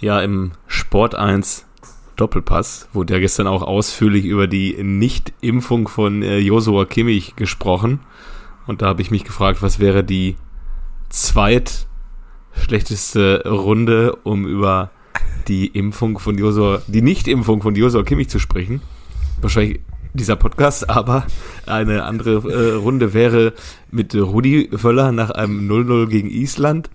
Ja, im Sport 1 Doppelpass wurde ja gestern auch ausführlich über die Nicht-Impfung von äh, Josua Kimmich gesprochen. Und da habe ich mich gefragt, was wäre die zweitschlechteste Runde, um über die Impfung von Josua, die Nicht-Impfung von Josua Kimmich zu sprechen. Wahrscheinlich dieser Podcast, aber eine andere äh, Runde wäre mit Rudi Völler nach einem 0-0 gegen Island,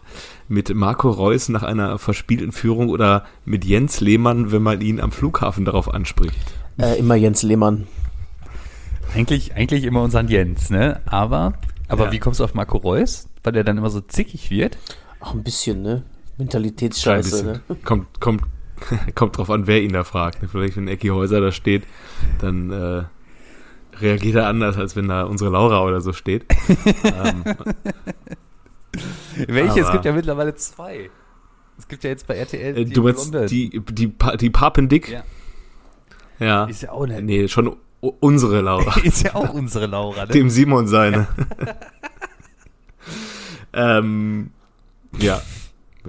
mit Marco Reus nach einer verspielten Führung oder mit Jens Lehmann, wenn man ihn am Flughafen darauf anspricht. Äh, immer Jens Lehmann. Eigentlich, eigentlich immer unseren Jens, ne? Aber, aber Ja. wie kommst du auf Marco Reus? Weil der dann immer so zickig wird? Auch ein bisschen, ne? Mentalitätsscheiße, bisschen. ne? Kommt, kommt, kommt drauf an, wer ihn da fragt. Vielleicht, wenn Ecki Häuser da steht, dann äh, reagiert er anders, als wenn da unsere Laura oder so steht. ähm, Welche? Es Aber- gibt ja mittlerweile zwei. Es gibt ja jetzt bei RTL äh, du meinst Blonde. die, die, die Papendick? Ja. Ja. Ist ja auch eine, Nee, schon unsere Laura. ist ja auch unsere Laura, ne? Dem Simon seine. ähm, ja.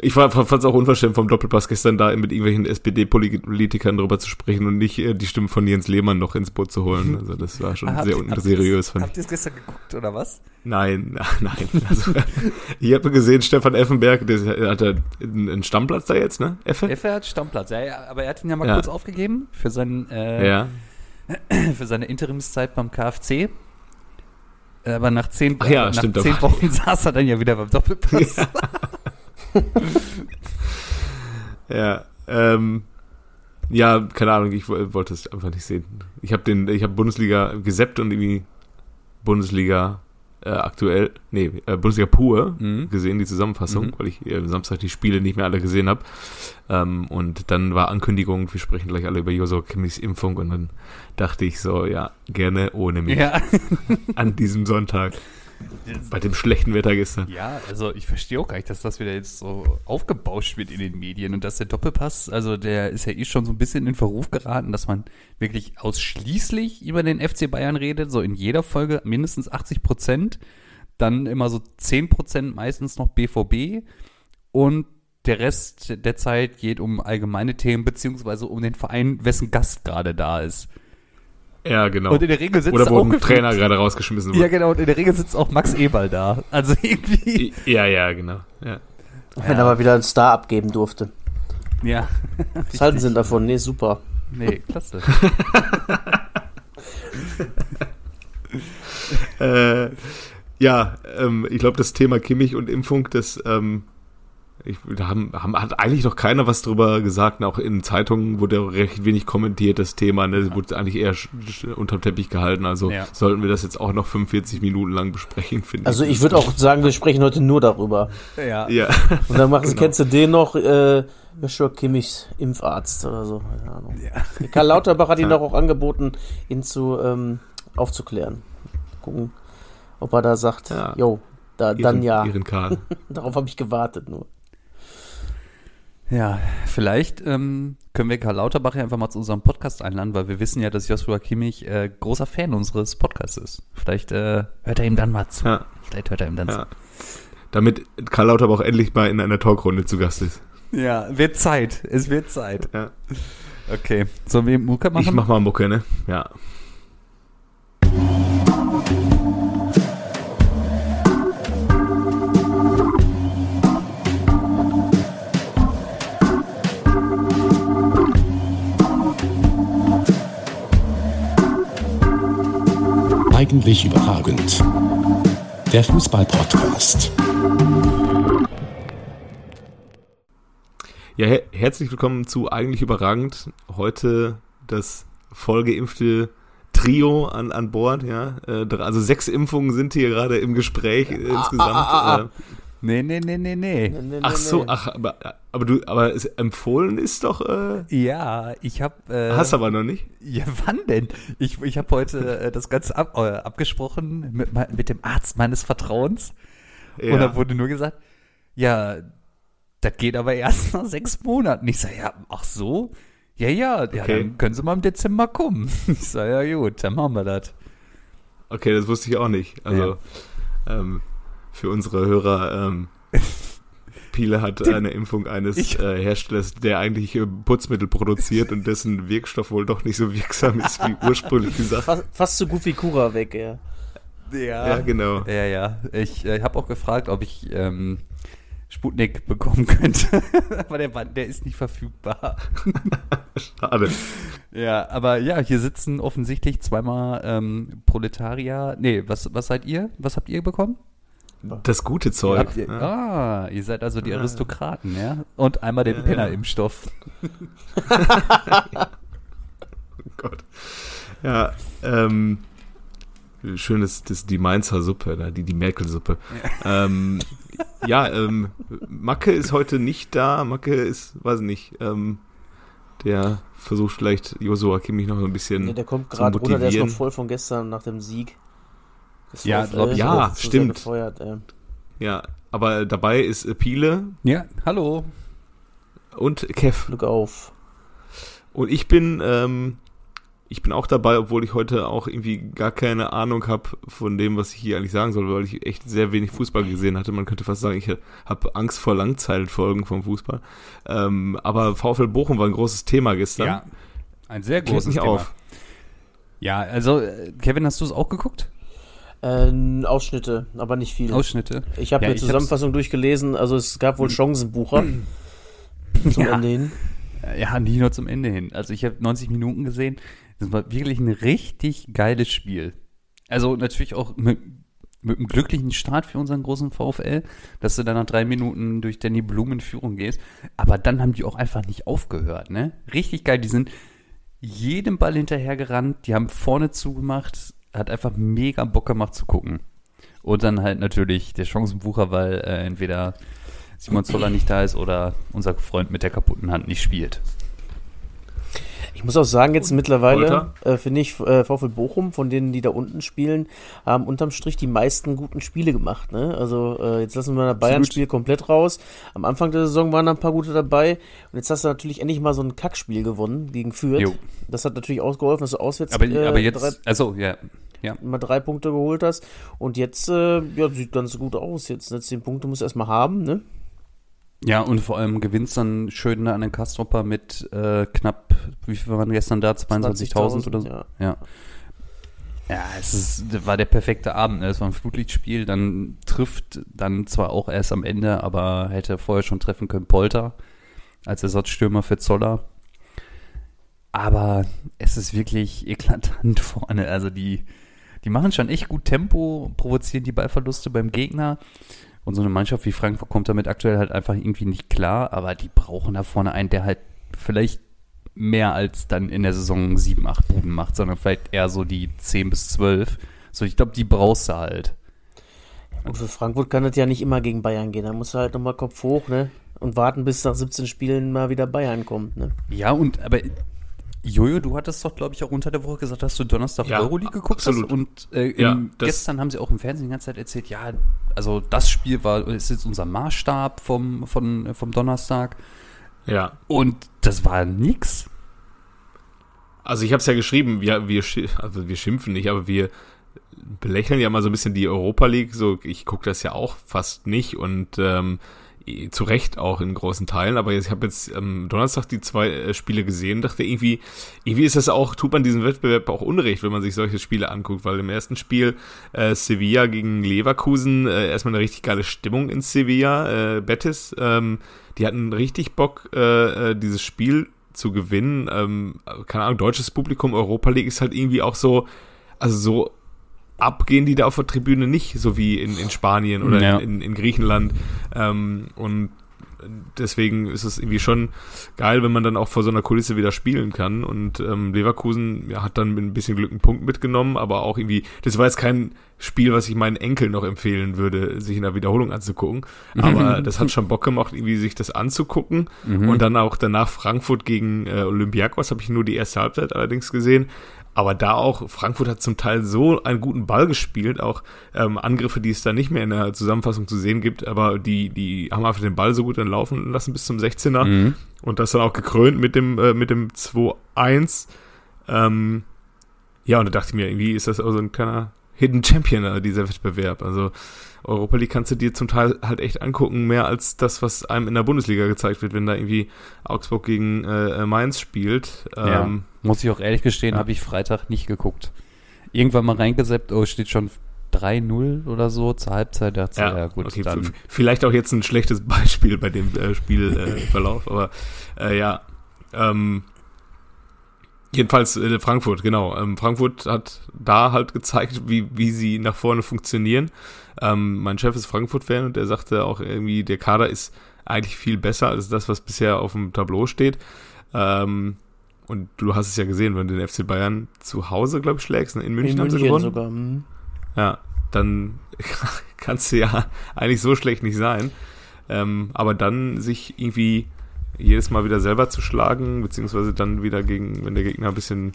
Ich fand es auch unverschämt vom Doppelpass gestern da mit irgendwelchen SPD-Politikern drüber zu sprechen und nicht äh, die Stimme von Jens Lehmann noch ins Boot zu holen. Also das war schon Habt sehr habt unseriös von Habt ihr es gestern geguckt, oder was? Nein, nein. Also, ich habe gesehen, Stefan Effenberg, der hat er einen Stammplatz da jetzt, ne? Effe? Effe hat Stammplatz, ja, ja, aber er hat ihn ja mal Ja. kurz aufgegeben für, seinen, äh, Ja. für seine Interimszeit beim KfC. Aber nach zehn, Ach ja, nach stimmt, zehn Wochen saß er dann ja wieder beim Doppelpass. Ja, ähm, ja, keine Ahnung, ich wo- wollte es einfach nicht sehen. Ich habe den, ich habe Bundesliga geseppt und irgendwie Bundesliga äh, aktuell, nee, äh, Bundesliga pur Mhm. gesehen, die Zusammenfassung, Mhm. weil ich äh, Samstag die Spiele nicht mehr alle gesehen habe. Ähm, und dann war Ankündigung, wir sprechen gleich alle über Joshua Kimmichs Impfung und dann dachte ich so, ja, gerne ohne mich ja. an diesem Sonntag. Bei dem schlechten Wetter gestern. Ja, also ich verstehe auch gar nicht, dass das wieder jetzt so aufgebauscht wird in den Medien und dass der Doppelpass, also der ist ja eh schon so ein bisschen in Verruf geraten, dass man wirklich ausschließlich über den FC Bayern redet, so in jeder Folge mindestens 80 Prozent, dann immer so 10 Prozent meistens noch BVB und der Rest der Zeit geht um allgemeine Themen beziehungsweise um den Verein, wessen Gast gerade da ist. Ja, genau. Und in der Regel sitzt Oder wo auch ein gefühlt- Trainer gerade rausgeschmissen Ja, wurde. genau, und in der Regel sitzt auch Max Eberl da. Also irgendwie. Ja, ja, genau. Ja. Wenn er mal wieder einen Star abgeben durfte. Ja. Was halten Sie denn davon? Nee, super. Nee, klasse. äh, ja, ähm, ich glaube, das Thema Kimmich und Impfung, das ähm, ich, da haben, haben, hat eigentlich noch keiner was drüber gesagt. Auch in Zeitungen wurde recht wenig kommentiert, das Thema. Ne? Das wurde eigentlich eher unterm Teppich gehalten. Also Ja. sollten wir das jetzt auch noch 45 Minuten lang besprechen, finde Also ich. ich würde auch sagen, wir sprechen heute nur darüber. Ja. Ja, Und dann machen, Genau. kennst du den noch, äh, Joshua Kimmichs Impfarzt oder so. Keine Ahnung. ja. Karl Lauterbach hat ihn Ja. doch auch angeboten, ihn zu ähm, aufzuklären. Gucken, ob er da sagt, Ja. jo, da, dann ja. Ihren Karl. Darauf habe ich gewartet nur. Ja, vielleicht ähm, können wir Karl Lauterbach ja einfach mal zu unserem Podcast einladen, weil wir wissen ja, dass Joshua Kimmich äh, großer Fan unseres Podcasts ist. Vielleicht äh, hört er ihm dann mal zu. Ja, Vielleicht hört er ihm dann ja. Damit Karl Lauterbach endlich mal in einer Talkrunde zu Gast ist. zu. Ja, wird Zeit. Es wird Zeit. Ja. Okay. Sollen wir Mucke machen? Ich mach mal Mucke, ne? Ja. Eigentlich überragend. Der Fußball-Podcast. Ja, her herzlich willkommen zu Eigentlich Überragend. Heute das vollgeimpfte Trio an, an Bord, ja. Äh, also sechs Impfungen sind hier gerade im Gespräch äh, insgesamt. ah, ah, Äh, Nee, nee, nee, nee, nee. Nee, nee, ach so, nee. ach, aber, aber du, aber es, empfohlen ist doch, äh, Ja, ich hab. Äh, hast aber noch nicht. Ja, wann denn? Ich, ich habe heute äh, das Ganze ab, äh, abgesprochen mit, mit dem Arzt meines Vertrauens. Und da wurde nur gesagt, ja, das geht aber erst nach sechs Monaten. Ich sage, ja, ach so? Ja, ja, ja, Okay. dann können Sie mal im Dezember kommen. Ich sage, ja gut, dann machen wir das. Okay, das wusste ich auch nicht. Also, ähm, für unsere Hörer, ähm, Piele hat eine Impfung eines Ich- äh, Herstellers, der eigentlich äh, Putzmittel produziert und dessen Wirkstoff wohl doch nicht so wirksam ist, wie ursprünglich gesagt. Fast, fast so gut wie Kura weg, ja. Ja, genau. Ja, ja. Ich äh, habe auch gefragt, ob ich ähm, Sputnik bekommen könnte. aber der, der ist nicht verfügbar. Schade. Ja, aber ja, hier sitzen offensichtlich zweimal ähm, Proletarier. Nee, was, was seid ihr? Was habt ihr bekommen? Das gute Zeug. Ihr, ja. Ah, ihr seid also die Aristokraten, ja? Und einmal den Ja, Penner-Impfstoff. Oh Gott. Ja, ähm, schön ist das die Mainzer Suppe, die, die Merkel-Suppe. Ähm, ja, ähm, Macke ist heute nicht da. Macke ist, weiß nicht, ähm, der versucht vielleicht Josua Kimmich noch ein bisschen. Ja, der kommt gerade runter, der ist noch voll von gestern nach dem Sieg. Das Ja, glaub zu sehr stimmt. Gefeuert. Ja, aber dabei ist äh, Piele Ja, hallo. und Kev. Glück auf. Und ich bin, ähm, ich bin auch dabei, obwohl ich heute auch irgendwie gar keine Ahnung habe von dem, was ich hier eigentlich sagen soll, weil ich echt sehr wenig Fußball gesehen hatte. Man könnte fast sagen, ich habe Angst vor Langzeitfolgen vom Fußball. Ähm, aber VfL Bochum war ein großes Thema gestern. Ja, ein sehr großes mich Thema. auf. Ja, also, äh, Kevin, hast du es auch geguckt? Äh, Ausschnitte, aber nicht viel. Ausschnitte? ich habe Ja, eine hab's- Zusammenfassung durchgelesen, also es gab wohl Chancenbucher zum Ja. Ende hin. Ja, nicht nur zum Ende hin. Also ich habe 90 Minuten gesehen. Das war wirklich ein richtig geiles Spiel. Also natürlich auch mit, mit einem glücklichen Start für unseren großen VfL, dass du dann nach drei Minuten durch Danny Blum in Führung gehst. Aber dann haben die auch einfach nicht aufgehört, ne? Richtig geil. Die sind jedem Ball hinterhergerannt. Die haben vorne zugemacht. Hat einfach mega Bock gemacht zu gucken. Und dann halt natürlich der Chancenbucher, weil äh, entweder Simon Zoller nicht da ist oder unser Freund mit der kaputten Hand nicht spielt. Ich muss auch sagen, jetzt mittlerweile Polter? äh, finde ich, äh, VfL Bochum, von denen, die da unten spielen, haben unterm Strich die meisten guten Spiele gemacht. Ne? Also äh, jetzt lassen wir das Bayern-Spiel komplett raus. Am Anfang der Saison waren da ein paar gute dabei. Und jetzt hast du natürlich endlich mal so ein Kackspiel gewonnen gegen Fürth. Jo. Das hat natürlich ausgeholfen, dass du auswärts Aber, äh, aber jetzt, drei, also ja, ja. mal drei Punkte geholt hast. Und jetzt äh, ja, sieht ganz gut aus. Jetzt, jetzt zehn Punkte musst du erstmal haben. Ne? Ja, und vor allem gewinnst dann schön an den Kastropper mit äh, knapp, wie viel waren gestern da? 22.000 oder so? Ja. Ja. Ja, es ist, war der perfekte Abend. Ne? Es war ein Flutlichtspiel, dann trifft dann zwar auch erst am Ende, aber hätte vorher schon treffen können Polter als Ersatzstürmer für Zoller. Aber es ist wirklich eklatant vorne. Also die, die machen schon echt gut Tempo, provozieren die Ballverluste beim Gegner. Und so eine Mannschaft wie Frankfurt kommt damit aktuell halt einfach irgendwie nicht klar, aber die brauchen da vorne einen, der halt vielleicht mehr als dann in der Saison 7, 8 Buden macht, sondern vielleicht eher so die 10 bis 12. So, ich glaube, die brauchst du halt. Und für Frankfurt kann das ja nicht immer gegen Bayern gehen. Da musst du halt nochmal Kopf hoch, ne? Und warten, bis nach 17 Spielen mal wieder Bayern kommt, ne? Ja, und aber Jojo, du hattest doch, glaube ich, auch unter der Woche gesagt, dass du Donnerstag Ja, Euroleague geguckt absolut. hast. Und äh, Ja, gestern haben sie auch im Fernsehen die ganze Zeit erzählt, ja, also das Spiel war, ist jetzt unser Maßstab vom, von, vom Donnerstag. Ja. Und das war nix. Also ich habe es ja geschrieben, wir, wir, also wir schimpfen nicht, aber wir belächeln ja mal so ein bisschen die Europa League. So, ich gucke das ja auch fast nicht und ähm, zu Recht auch in großen Teilen. Aber jetzt, ich habe jetzt am Donnerstag die zwei äh, Spiele gesehen, dachte irgendwie, irgendwie ist das auch, tut man diesem Wettbewerb auch Unrecht, wenn man sich solche Spiele anguckt, weil im ersten Spiel äh, Sevilla gegen Leverkusen äh, erstmal eine richtig geile Stimmung in Sevilla, äh, Betis, ähm, die hatten richtig Bock, äh, äh, dieses Spiel zu gewinnen. Ähm, keine Ahnung, deutsches Publikum, Europa League ist halt irgendwie auch so, also so abgehen die da auf der Tribüne nicht, so wie in, in Spanien oder Ja. in, in, in Griechenland. Ähm, und deswegen ist es irgendwie schon geil, wenn man dann auch vor so einer Kulisse wieder spielen kann. Und ähm, Leverkusen ja, hat dann mit ein bisschen Glück einen Punkt mitgenommen, aber auch irgendwie, das war jetzt kein Spiel, was ich meinen Enkeln noch empfehlen würde, sich in der Wiederholung anzugucken. Aber das hat schon Bock gemacht, irgendwie sich das anzugucken. Und dann auch danach Frankfurt gegen äh, Olympiakos habe ich nur die erste Halbzeit allerdings gesehen. Aber da auch, Frankfurt hat zum Teil so einen guten Ball gespielt, auch ähm, Angriffe, die es da nicht mehr in der Zusammenfassung zu sehen gibt, aber die, die haben einfach den Ball so gut dann laufen lassen bis zum 16er. Mhm. Und das dann auch gekrönt mit dem, äh, mit dem 2-1. Ähm, ja, und da dachte ich mir, irgendwie ist das auch so ein kleiner Hidden Champion, äh, dieser Wettbewerb. Also Europa League kannst du dir zum Teil halt echt angucken, mehr als das, was einem in der Bundesliga gezeigt wird, wenn da irgendwie Augsburg gegen äh, Mainz spielt. Ja, ähm, muss ich auch ehrlich gestehen, ja. habe ich Freitag nicht geguckt. Irgendwann mal reingeseppt, oh, steht schon 3-0 oder so zur Halbzeit. Ja, ja, gut, okay, dann. Vielleicht auch jetzt ein schlechtes Beispiel bei dem äh, Spielverlauf, äh, aber äh, ja. Ähm, jedenfalls äh, Frankfurt, genau. Ähm, Frankfurt hat da halt gezeigt, wie, wie sie nach vorne funktionieren. Ähm, mein Chef ist Frankfurt-Fan und der sagte auch irgendwie, der Kader ist eigentlich viel besser als das, was bisher auf dem Tableau steht. Ähm, und du hast es ja gesehen, wenn du den FC Bayern zu Hause, glaube ich, schlägst. Ne? In München, in haben sie gewonnen. Sogar. Hm. Ja, dann kannst du ja eigentlich so schlecht nicht sein. Ähm, aber dann sich irgendwie jedes Mal wieder selber zu schlagen, beziehungsweise dann wieder gegen, wenn der Gegner ein bisschen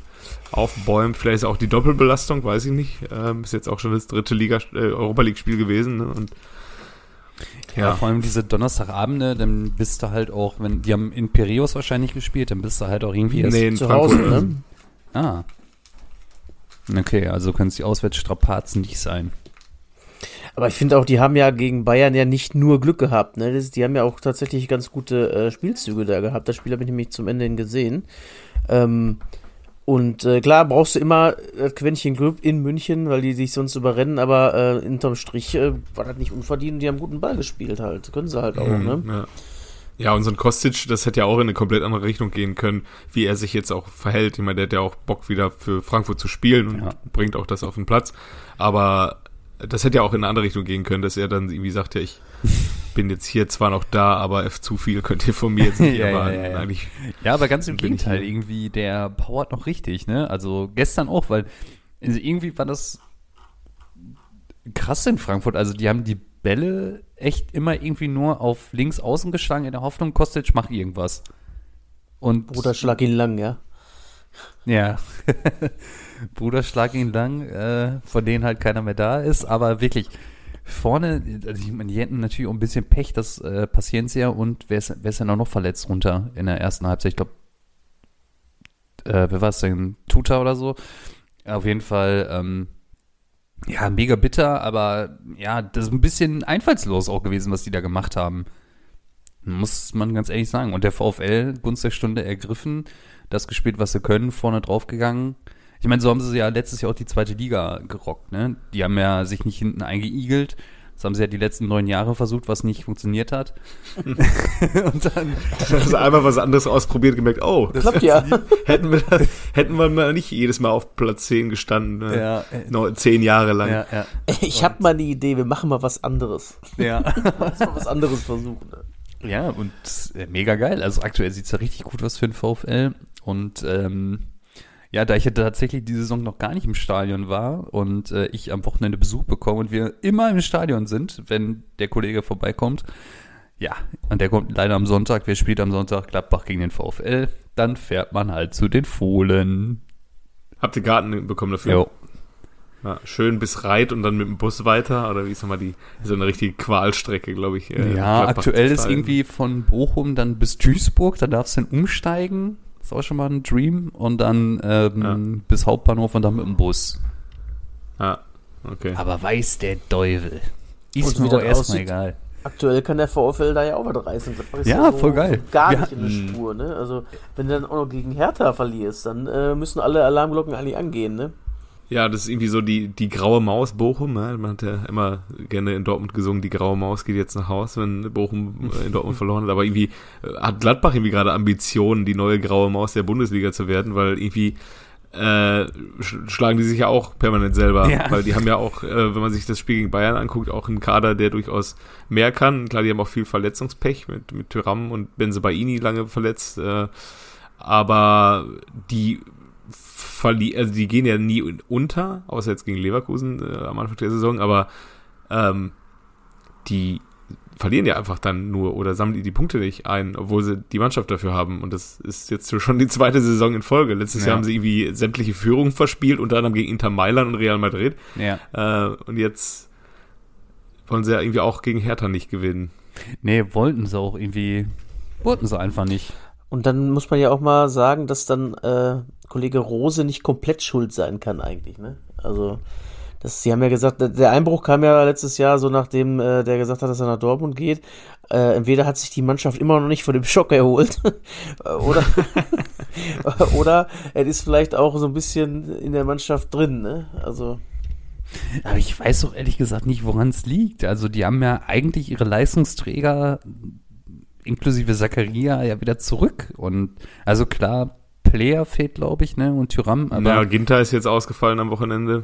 aufbäumt, vielleicht ist auch die Doppelbelastung, weiß ich nicht. Ähm, ist jetzt auch schon das dritte Liga, äh, Europa League-Spiel gewesen. Ne? Und ja. ja. vor allem diese Donnerstagabende, dann bist du halt auch, wenn die haben in Piraeus wahrscheinlich gespielt, dann bist du halt auch irgendwie nee, in zu Frankfurt, Hause, ne? Ah. Okay, also können es die Auswärtsstrapazen nicht sein. Aber ich finde auch, die haben ja gegen Bayern ja nicht nur Glück gehabt. Ne? Das, die haben ja auch tatsächlich ganz gute äh, Spielzüge da gehabt. Das Spiel habe ich nämlich zum Ende hin gesehen. Ähm, und äh, klar brauchst du immer das Quäntchen Glück in München, weil die sich sonst überrennen, aber äh, hinterm Strich äh, war das nicht unverdient. Die haben guten Ball gespielt halt. Können sie halt auch, mhm, ne? Ja. Ja, und so ein Kostic, das hätte ja auch in eine komplett andere Richtung gehen können, wie er sich jetzt auch verhält. Ich meine, der hat ja auch Bock wieder für Frankfurt zu spielen und ja. bringt auch das auf den Platz. Aber das hätte ja auch in eine andere Richtung gehen können, dass er dann irgendwie sagt, ja, ich bin jetzt hier zwar noch da, aber F zu viel könnt ihr von mir jetzt nicht ja, erwarten. Ja, ja, Eigentlich ja, aber ganz im Gegenteil, irgendwie, der powert noch richtig, ne? Also gestern auch, weil also irgendwie war das krass in Frankfurt. Also die haben die Bälle echt immer irgendwie nur auf links außen geschlagen in der Hoffnung, Kostic macht irgendwas. Und Bruder, schlag ihn lang, ja. Ja. Bruder, schlag ihn lang, äh, von denen halt keiner mehr da ist, aber wirklich vorne, also ich meine, die hätten natürlich auch ein bisschen Pech, das äh, Paciencia und wer ist, wer ist denn auch noch verletzt runter in der ersten Halbzeit? Ich glaube, äh, wer war es denn? Tuta oder so? Auf jeden Fall, ähm, ja, mega bitter, aber ja, das ist ein bisschen einfallslos auch gewesen, was die da gemacht haben. Muss man ganz ehrlich sagen. Und der VfL, Gunst der Stunde ergriffen, das gespielt, was sie können, vorne draufgegangen. Ich meine, so haben sie ja letztes Jahr auch die zweite Liga gerockt, ne? Die haben ja sich nicht hinten eingeigelt. Das haben sie ja die letzten neun Jahre versucht, was nicht funktioniert hat. und dann also einmal was anderes ausprobiert, gemerkt, oh, das klappt ja. hätten wir, hätten wir mal nicht jedes Mal auf Platz 10 gestanden, ne? ja, äh, Noch zehn Jahre lang. Ja, ja. Ich habe mal eine Idee, wir machen mal was anderes. Ja. mal was anderes versuchen. Ne? Ja, und äh, mega geil. Also aktuell sieht's ja richtig gut aus für den VfL. Und ähm, ja, da ich ja tatsächlich die Saison noch gar nicht im Stadion war und äh, ich am Wochenende Besuch bekomme und wir immer im Stadion sind, wenn der Kollege vorbeikommt. Ja, und der kommt leider am Sonntag. Wer spielt am Sonntag? Gladbach gegen den VfL. Dann fährt man halt zu den Fohlen. Habt ihr Garten bekommen dafür? Jo. Ja, schön bis Reit und dann mit dem Bus weiter oder wie ist nochmal die so eine richtige Qualstrecke, glaube ich. Äh, ja, aktuell ist irgendwie von Bochum dann bis Duisburg, da darfst du dann umsteigen ist auch schon mal ein Dream. Und dann ähm, ja. bis Hauptbahnhof und dann mit dem Bus. Ja, okay. Aber weiß der Teufel. Ist mir erstmal egal. Aktuell kann der VfL da ja auch was reißen. Ja, ja so voll geil. Gar nicht in der Spur, ne? Also, wenn du dann auch noch gegen Hertha verlierst, dann äh, müssen alle Alarmglocken eigentlich angehen, ne? Ja, das ist irgendwie so die, die graue Maus Bochum. Ne? Man hat ja immer gerne in Dortmund gesungen, die graue Maus geht jetzt nach Haus, wenn Bochum äh, in Dortmund verloren hat. Aber irgendwie äh, hat Gladbach irgendwie gerade Ambitionen, die neue graue Maus der Bundesliga zu werden, weil irgendwie äh, schlagen die sich ja auch permanent selber. Ja. Weil die haben ja auch, äh, wenn man sich das Spiel gegen Bayern anguckt, auch einen Kader, der durchaus mehr kann. Klar, die haben auch viel Verletzungspech mit, mit Tyram und Benzebaini lange verletzt. Äh, aber die verli also die gehen ja nie unter, außer jetzt gegen Leverkusen äh, am Anfang der Saison, aber ähm, die verlieren ja einfach dann nur oder sammeln die die Punkte nicht ein, obwohl sie die Mannschaft dafür haben. Und das ist jetzt schon die zweite Saison in Folge. Letztes ja. Jahr haben sie irgendwie sämtliche Führungen verspielt, unter anderem gegen Inter Mailand und Real Madrid. Ja. Äh, und jetzt wollen sie ja irgendwie auch gegen Hertha nicht gewinnen. Nee, wollten sie auch irgendwie, wollten sie einfach nicht. Und dann muss man ja auch mal sagen, dass dann äh, Kollege Rose nicht komplett schuld sein kann eigentlich. Ne? Also Das, sie haben ja gesagt, der Einbruch kam ja letztes Jahr so nachdem äh, der gesagt hat, dass er nach Dortmund geht. Äh, entweder hat sich die Mannschaft immer noch nicht von dem Schock erholt oder oder er ist vielleicht auch so ein bisschen in der Mannschaft drin. Ne? Also aber ich weiß doch ehrlich gesagt nicht, woran es liegt. Also die haben ja eigentlich ihre Leistungsträger inklusive Zakaria ja wieder zurück. Und also klar, Player fehlt, glaube ich, ne? Und Tyram. Aber ja, Ginter ist jetzt ausgefallen am Wochenende.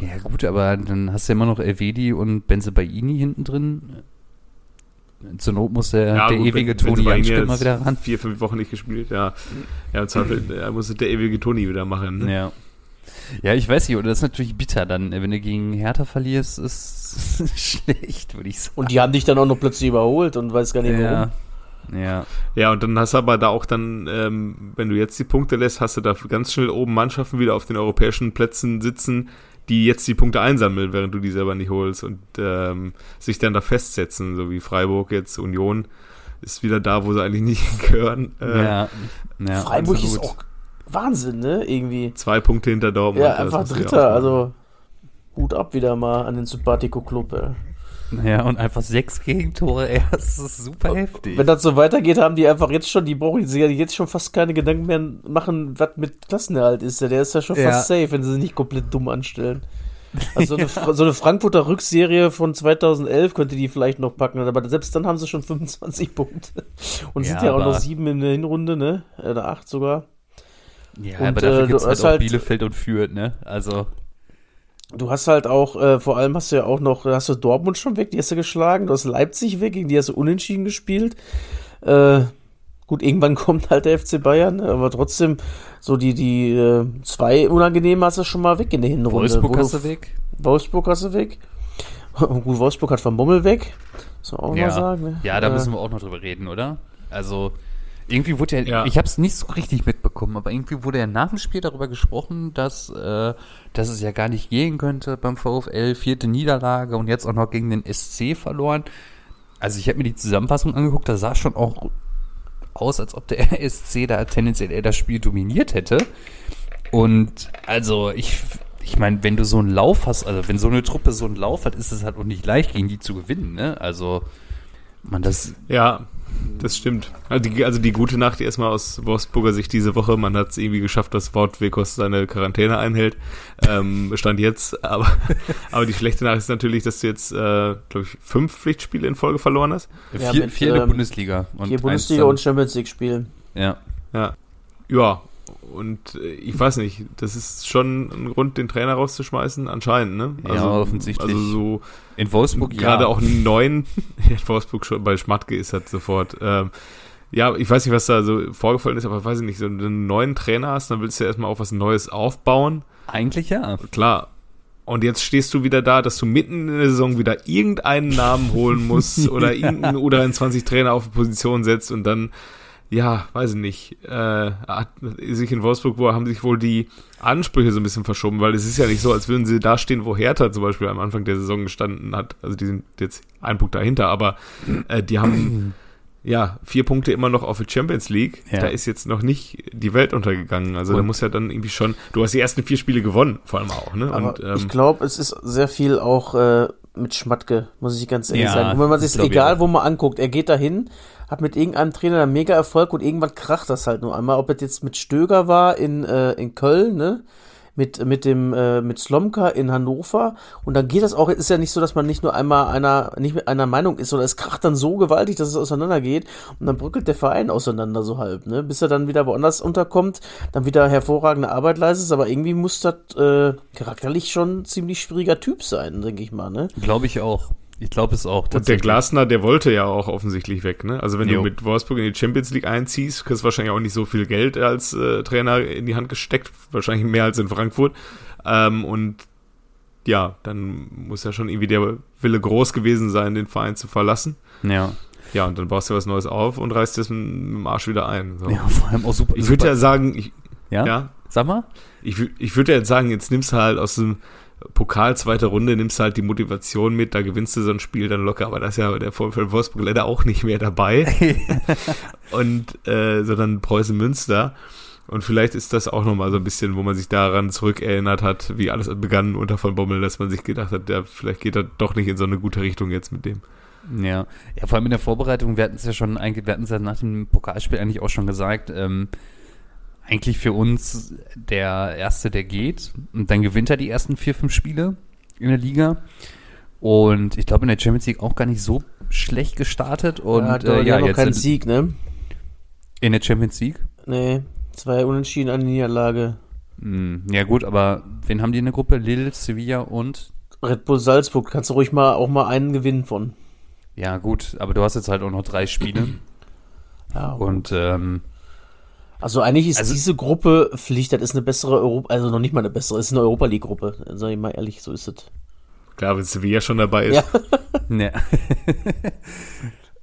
Ja, gut, aber dann hast du ja immer noch Elvedi und Benzebaini hinten drin. Zur Not muss der, ja, der gut, ewige Toni Janschke mal wieder ran. Vier, fünf Wochen nicht gespielt, ja. Ja, im Zweifel ja, muss der ewige Toni wieder machen. Ne? Ja. Ja, ich weiß nicht, oder das ist natürlich bitter dann, wenn du gegen Hertha verlierst, ist schlecht, würde ich sagen. Und die haben dich dann auch noch plötzlich überholt und weiß gar nicht warum. Ja. Ja. Und dann hast du aber da auch dann, ähm, wenn du jetzt die Punkte lässt, hast du da ganz schnell oben Mannschaften wieder auf den europäischen Plätzen sitzen, die jetzt die Punkte einsammeln, während du die selber nicht holst und ähm, sich dann da festsetzen, so wie Freiburg jetzt, Union ist wieder da, wo sie eigentlich nicht gehören. Äh, ja. ja. Freiburg absolut. ist auch Wahnsinn, ne? Irgendwie. Zwei Punkte hinter Dortmund. Ja, einfach Dritter, also Hut ab wieder mal an den Sympathico Club, ey. Ja, und einfach sechs Gegentore, ey, das ist super heftig. Wenn das so weitergeht, haben die einfach jetzt schon, die brauchen sich ja jetzt schon fast keine Gedanken mehr machen, was mit Klassenerhalt ist. Der ist ja schon ja. fast safe, wenn sie sich nicht komplett dumm anstellen. Also so eine, ja. so eine Frankfurter Rückserie von 2011 könnte die vielleicht noch packen, aber selbst dann haben sie schon 25 Punkte. Und ja, sind ja auch noch sieben in der Hinrunde, ne? Oder acht sogar. Ja, und, aber dafür äh, gibt es halt halt, Bielefeld und Fürth, ne? Also. Du hast halt auch, äh, vor allem hast du ja auch noch, hast du Dortmund schon weg, die hast du geschlagen, du hast Leipzig weg, gegen die hast du unentschieden gespielt. Äh, gut, irgendwann kommt halt der FC Bayern, aber trotzdem, so die, die äh, zwei unangenehmen hast du schon mal weg in der Hinrunde. Wolfsburg hast du weg. Wolfsburg hast du weg. gut, Wolfsburg hat Van Bommel weg. Muss man auch ja. mal sagen. Ne? Ja, da äh, müssen wir auch noch drüber reden, oder? Also, irgendwie wurde ja, ja. ich habe es nicht so richtig mitbekommen, aber irgendwie wurde ja nach dem Spiel darüber gesprochen, dass, äh, dass es ja gar nicht gehen könnte beim VfL, vierte Niederlage und jetzt auch noch gegen den SC verloren. Also ich habe mir die Zusammenfassung angeguckt, da sah schon auch aus, als ob der SC da tendenziell eher das Spiel dominiert hätte. Und also ich, ich meine, wenn du so einen Lauf hast, also wenn so eine Truppe so einen Lauf hat, ist es halt auch nicht leicht, gegen die zu gewinnen, ne? Also man das. Ja, das stimmt. Also die, also die gute Nacht erstmal aus Wolfsburger Sicht diese Woche. Man hat es irgendwie geschafft, dass Wort Wekos seine Quarantäne einhält. Ähm, stand jetzt. Aber, aber die schlechte Nachricht ist natürlich, dass du jetzt, äh, glaube ich, fünf Pflichtspiele in Folge verloren hast. Ja, vier, vier in der ähm, Bundesliga. Und vier Bundesliga und Champions League spielen. Ja. Ja. Ja, und äh, ich weiß nicht, das ist schon ein Grund, den Trainer rauszuschmeißen, anscheinend, ne? Also, ja, offensichtlich. Also so in Wolfsburg gerade ja. auch einen neuen, in Wolfsburg schon bei Schmatke ist halt sofort. Ähm, ja, ich weiß nicht, was da so vorgefallen ist, aber weiß ich nicht, so einen neuen Trainer hast, dann willst du ja erstmal auch was Neues aufbauen. Eigentlich ja. Klar. Und jetzt stehst du wieder da, dass du mitten in der Saison wieder irgendeinen Namen holen musst oder irgendeinen oder in 20 Trainer auf Position setzt und dann ja, weiß ich nicht, äh, sich in Wolfsburg wo haben sich wohl die Ansprüche so ein bisschen verschoben, weil es ist ja nicht so, als würden sie da stehen, wo Hertha zum Beispiel am Anfang der Saison gestanden hat. Also die sind jetzt ein Punkt dahinter, aber äh, die haben ja vier Punkte immer noch auf der Champions League. Ja. Da ist jetzt noch nicht die Welt untergegangen. Also Und da muss ja dann irgendwie schon. Du hast die ersten vier Spiele gewonnen, vor allem auch. Ne? Und, ähm, ich glaube, es ist sehr viel auch äh, mit Schmatke, muss ich ganz ehrlich ja, sagen. Und wenn man sich egal, wo man anguckt, er geht dahin, hat mit irgendeinem Trainer einen mega Erfolg und irgendwann kracht das halt nur einmal. Ob es jetzt mit Stöger war in, äh, in Köln, ne? Mit, mit dem, äh, mit Slomka in Hannover. Und dann geht das auch, ist ja nicht so, dass man nicht nur einmal einer, nicht mit einer Meinung ist, sondern es kracht dann so gewaltig, dass es auseinandergeht. Und dann brückelt der Verein auseinander so halb, ne? Bis er dann wieder woanders unterkommt, dann wieder hervorragende Arbeit leistet. Aber irgendwie muss das äh, charakterlich schon ziemlich schwieriger Typ sein, denke ich mal, ne? Glaube ich auch. Ich glaube es auch. Und der Glasner, der wollte ja auch offensichtlich weg. Ne? Also wenn jo. du mit Wolfsburg in die Champions League einziehst, kriegst du wahrscheinlich auch nicht so viel Geld als äh, Trainer in die Hand gesteckt. Wahrscheinlich mehr als in Frankfurt. Ähm, und ja, dann muss ja schon irgendwie der Wille groß gewesen sein, den Verein zu verlassen. Ja. Ja, und dann baust du was Neues auf und reißt es mit dem Arsch wieder ein. So. Ja, vor allem auch super. Ich würde ja sagen, ich, ja? ja? Sag mal. Ich, ich würde ja jetzt sagen, jetzt nimmst du halt aus dem Pokal zweite Runde nimmst du halt die Motivation mit, da gewinnst du so ein Spiel dann locker, aber da ist ja der VfL Wolfsburg leider auch nicht mehr dabei. und äh, sondern Preußen Münster. Und vielleicht ist das auch nochmal so ein bisschen, wo man sich daran zurückerinnert hat, wie alles begann unter von Bommel, dass man sich gedacht hat, ja, vielleicht geht er doch nicht in so eine gute Richtung jetzt mit dem. Ja, ja vor allem in der Vorbereitung, wir hatten es ja schon, eigentlich, wir hatten es ja nach dem Pokalspiel eigentlich auch schon gesagt, ähm, eigentlich für uns der Erste, der geht. Und dann gewinnt er die ersten vier, fünf Spiele in der Liga. Und ich glaube, in der Champions League auch gar nicht so schlecht gestartet. Und ja, äh, ja, noch keinen in, Sieg, ne? in der Champions League. Nee, zwei Unentschieden an Niederlage. Hm, ja gut, aber wen haben die in der Gruppe? Lille, Sevilla und Red Bull Salzburg, kannst du ruhig mal auch mal einen gewinnen von. ja gut, aber du hast jetzt halt auch noch drei Spiele. Ja, und ähm, Also eigentlich ist Also- diese Gruppe Pflicht, das ist eine bessere Europa, also noch nicht mal eine bessere, es ist eine Europa League Gruppe, sag ich mal ehrlich, so ist es. Klar, wenn Sevilla schon dabei ist. Ja.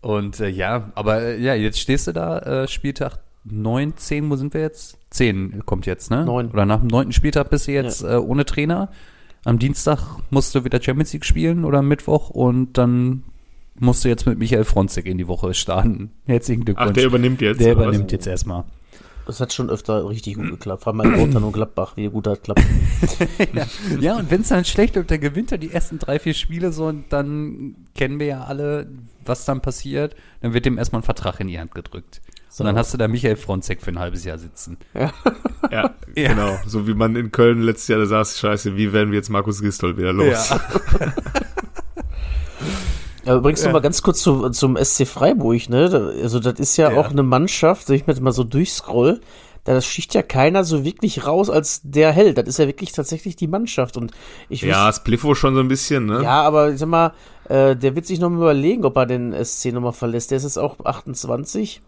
Und äh, ja, aber äh, ja, jetzt stehst du da, äh, Spieltag 9, 10, wo sind wir jetzt? 10 kommt jetzt, ne? Neun. Oder nach dem neunten Spieltag bist du jetzt äh, ohne Trainer. Am Dienstag musst du wieder Champions League spielen oder am Mittwoch und dann musst du jetzt mit Michael Fronzek in die Woche starten. Herzlichen Glückwunsch. Ach, der übernimmt jetzt. Der oder was? übernimmt jetzt erstmal. Das hat schon öfter richtig gut geklappt. Vor allem bei Rotterdam und Gladbach, wie gut das klappt. Ja, und wenn es dann schlecht läuft, dann gewinnt er die ersten drei, vier Spiele so und dann kennen wir ja alle, was dann passiert. Dann wird dem erstmal ein Vertrag in die Hand gedrückt. So. Und dann hast du da Michael Fronzek für ein halbes Jahr sitzen. Ja, Ja. genau. So wie man in Köln letztes Jahr da saß, scheiße, wie werden wir jetzt Markus Gistol wieder los? Ja, übrigens noch mal ganz kurz zu, zum SC Freiburg, ne? Also das ist ja, Ja. auch eine Mannschaft, wenn ich mir jetzt mal so durchscroll, da sticht ja keiner so wirklich raus als der Held. Das ist ja wirklich tatsächlich die Mannschaft. Und ich Ja, Spliffo schon so ein bisschen, ne? Ja, aber ich sag mal, äh, der wird sich noch mal überlegen, ob er den SC noch mal verlässt. Der ist jetzt auch 28.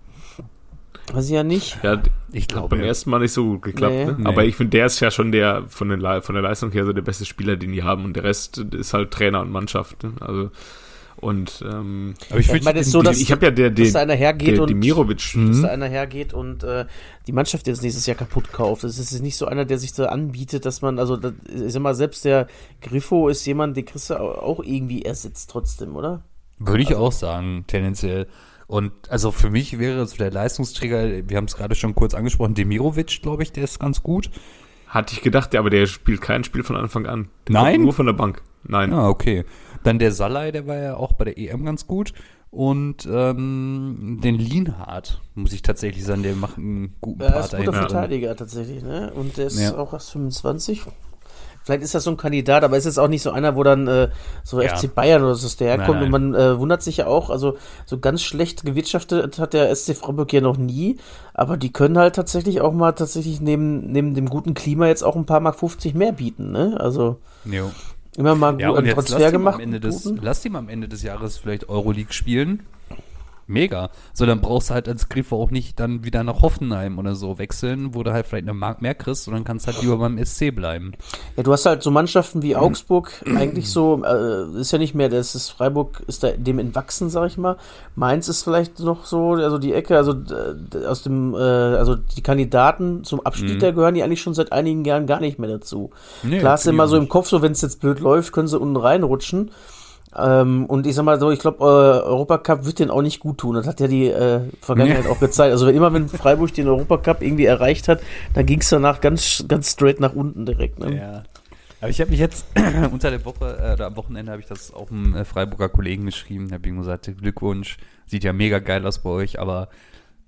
Weiß ich ja nicht. Ja, Ich glaube, beim ersten Mal nicht so gut geklappt. Nee. Ne? Nee. Aber ich finde, der ist ja schon der von, den, Le- von der Leistung her so der beste Spieler, den die haben. Und der Rest ist halt Trainer und Mannschaft. Ne? Also und ähm, aber ich Ja, ich meine, es ist so, dass, ich habe ja der, dass den, da einer hergeht der und Dimirovic. dass da einer hergeht und äh, die Mannschaft jetzt nächstes Jahr kaputt kauft. Das ist nicht so einer, der sich so anbietet, dass man, also das, ich sag mal, selbst der Griffo ist jemand, den kriegst du au- auch irgendwie ersetzt trotzdem, oder? Würde ich auch sagen, tendenziell. Und also für mich wäre so der Leistungsträger, wir haben es gerade schon kurz angesprochen, Demirovic, glaube ich, der ist ganz gut. Hatte ich gedacht, aber der spielt kein Spiel von Anfang an. Der Nein? Nur von der Bank. Nein. Ah, okay. Dann der Salai, der war ja auch bei der EM ganz gut. Und ähm, den Lienhardt, muss ich tatsächlich sagen, der macht einen guten Er Part ist ein guter. Verteidiger tatsächlich, ne? Und der ist Ja. auch erst 25. Vielleicht ist das so ein Kandidat, aber ist jetzt auch nicht so einer, wo dann äh, so Ja. FC Bayern oder so ist der herkommt Nein, und man äh, wundert sich ja auch, also so ganz schlecht gewirtschaftet hat der SC Freiburg ja noch nie, aber die können halt tatsächlich auch mal tatsächlich neben, neben dem guten Klima jetzt auch ein paar Mark 50 mehr bieten, ne? Also Jo. Immer mal Ja, einen jetzt Transfer lasst ihn, gemacht. des, guten. lasst ihn am Ende des Jahres vielleicht Euroleague spielen. Mega. So, dann brauchst du halt als Griffe auch nicht dann wieder nach Hoffenheim oder so wechseln, wo du halt vielleicht eine Mark mehr kriegst, sondern kannst halt lieber beim SC bleiben. Ja, du hast halt so Mannschaften wie Augsburg, eigentlich so, äh, ist ja nicht mehr, das ist Freiburg ist da dem entwachsen, sag ich mal. Mainz ist vielleicht noch so, also die Ecke, also äh, aus dem, äh, also die Kandidaten zum Abstieg, Mhm. da gehören die eigentlich schon seit einigen Jahren gar nicht mehr dazu. Nee, Klar ist immer so im. Kopf, so wenn es jetzt blöd läuft, können sie unten reinrutschen. Ähm, und ich sag mal so, ich glaube, äh, Europacup wird den auch nicht gut tun. Das hat ja die äh, Vergangenheit Nee. auch gezeigt. Also wenn immer, wenn Freiburg den Europacup irgendwie erreicht hat, dann ging es danach ganz, ganz straight nach unten direkt. Ne? Ja. Aber ich habe mich jetzt unter der Woche äh, oder am Wochenende habe ich das auch einem äh, Freiburger Kollegen geschrieben, habe ihm gesagt, Glückwunsch, sieht ja mega geil aus bei euch, aber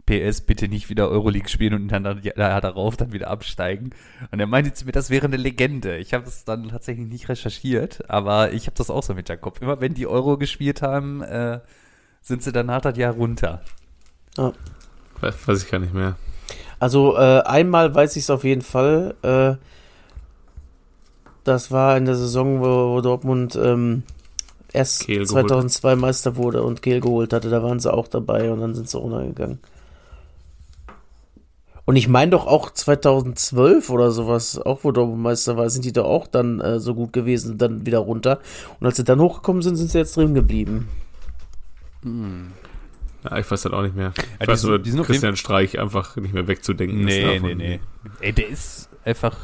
PS bitte nicht wieder Euroleague spielen und dann, dann ja, darauf dann wieder absteigen. Und er meinte zu mir, das wäre eine Legende. Ich habe es dann tatsächlich nicht recherchiert, aber ich habe das auch so mit der Kopf. Immer wenn die Euro gespielt haben, äh, sind sie danach das Jahr runter. Weiß, weiß ich gar nicht mehr. Also äh, einmal weiß ich es auf jeden Fall. Äh, das war in der Saison, wo, wo Dortmund ähm, erst Kehl geholt 2002 Meister wurde und Kehl geholt hatte. Da waren sie auch dabei und dann sind sie runtergegangen. Und ich meine doch auch 2012 oder sowas, auch wo Dortmund Meister war, sind die doch auch dann äh, so gut gewesen, dann wieder runter. Und als sie dann hochgekommen sind, sind sie jetzt drin geblieben. Ja, ich weiß das auch nicht mehr. Ich Ja, weiß nur, die sind auf Christian Streich einfach nicht mehr wegzudenken ist. davon. Ey, der ist einfach,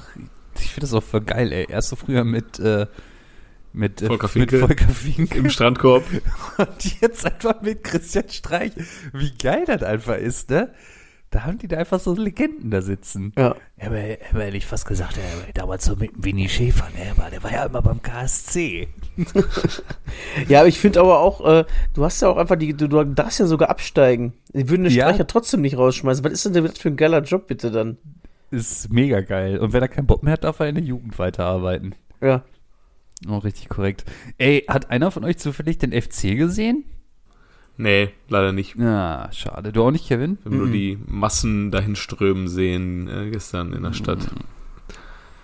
ich finde das auch voll geil, ey. Erst so früher mit, äh, mit, äh, Volker mit Finke. Volker Finke. Im Strandkorb. Und jetzt einfach mit Christian Streich. Wie geil das einfach ist, ne? Da haben die da einfach so Legenden da sitzen. Ja. Ja, aber, aber hätte ich fast gesagt, ja, damals so mit Winnie Schäfer, ne, aber der war ja immer beim KSC. Ja, aber ich finde aber auch, äh, du hast ja auch einfach die, du, du darfst ja sogar absteigen. Die würden den Ja. Streicher trotzdem nicht rausschmeißen. Was ist denn das für ein geiler Job bitte dann? Ist mega geil. Und wenn er keinen Bock mehr hat, darf er in der Jugend weiterarbeiten. Ja. Oh, richtig korrekt. Ey, hat einer von euch zufällig den FC gesehen? Nee, leider nicht. Ja, schade. Du auch nicht, Kevin? Wir haben nur die Massen dahin strömen sehen äh, gestern in der Stadt.